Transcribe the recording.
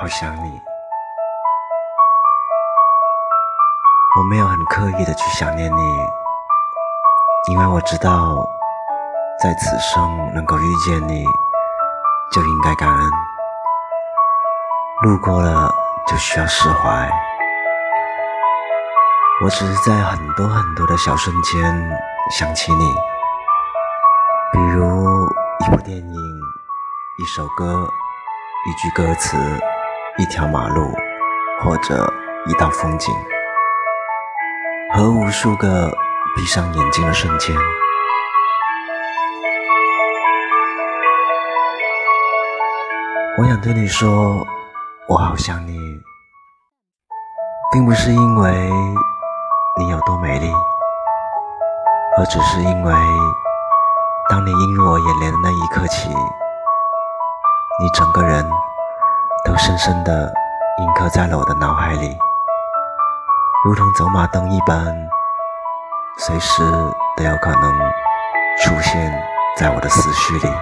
好想你。我没有很刻意的去想念你，因为我知道，在此生能够遇见你，就应该感恩。路过了就需要释怀。我只是在很多很多的小瞬间想起你，比如一部电影、一首歌、一句歌词、一条马路，或者一道风景。和无数个闭上眼睛的瞬间，我想对你说，我好想你，并不是因为你有多美丽，而只是因为，当你映入我眼帘的那一刻起，你整个人都深深的印刻在了我的脑海里。如同走马灯一般，随时都有可能出现在我的思绪里。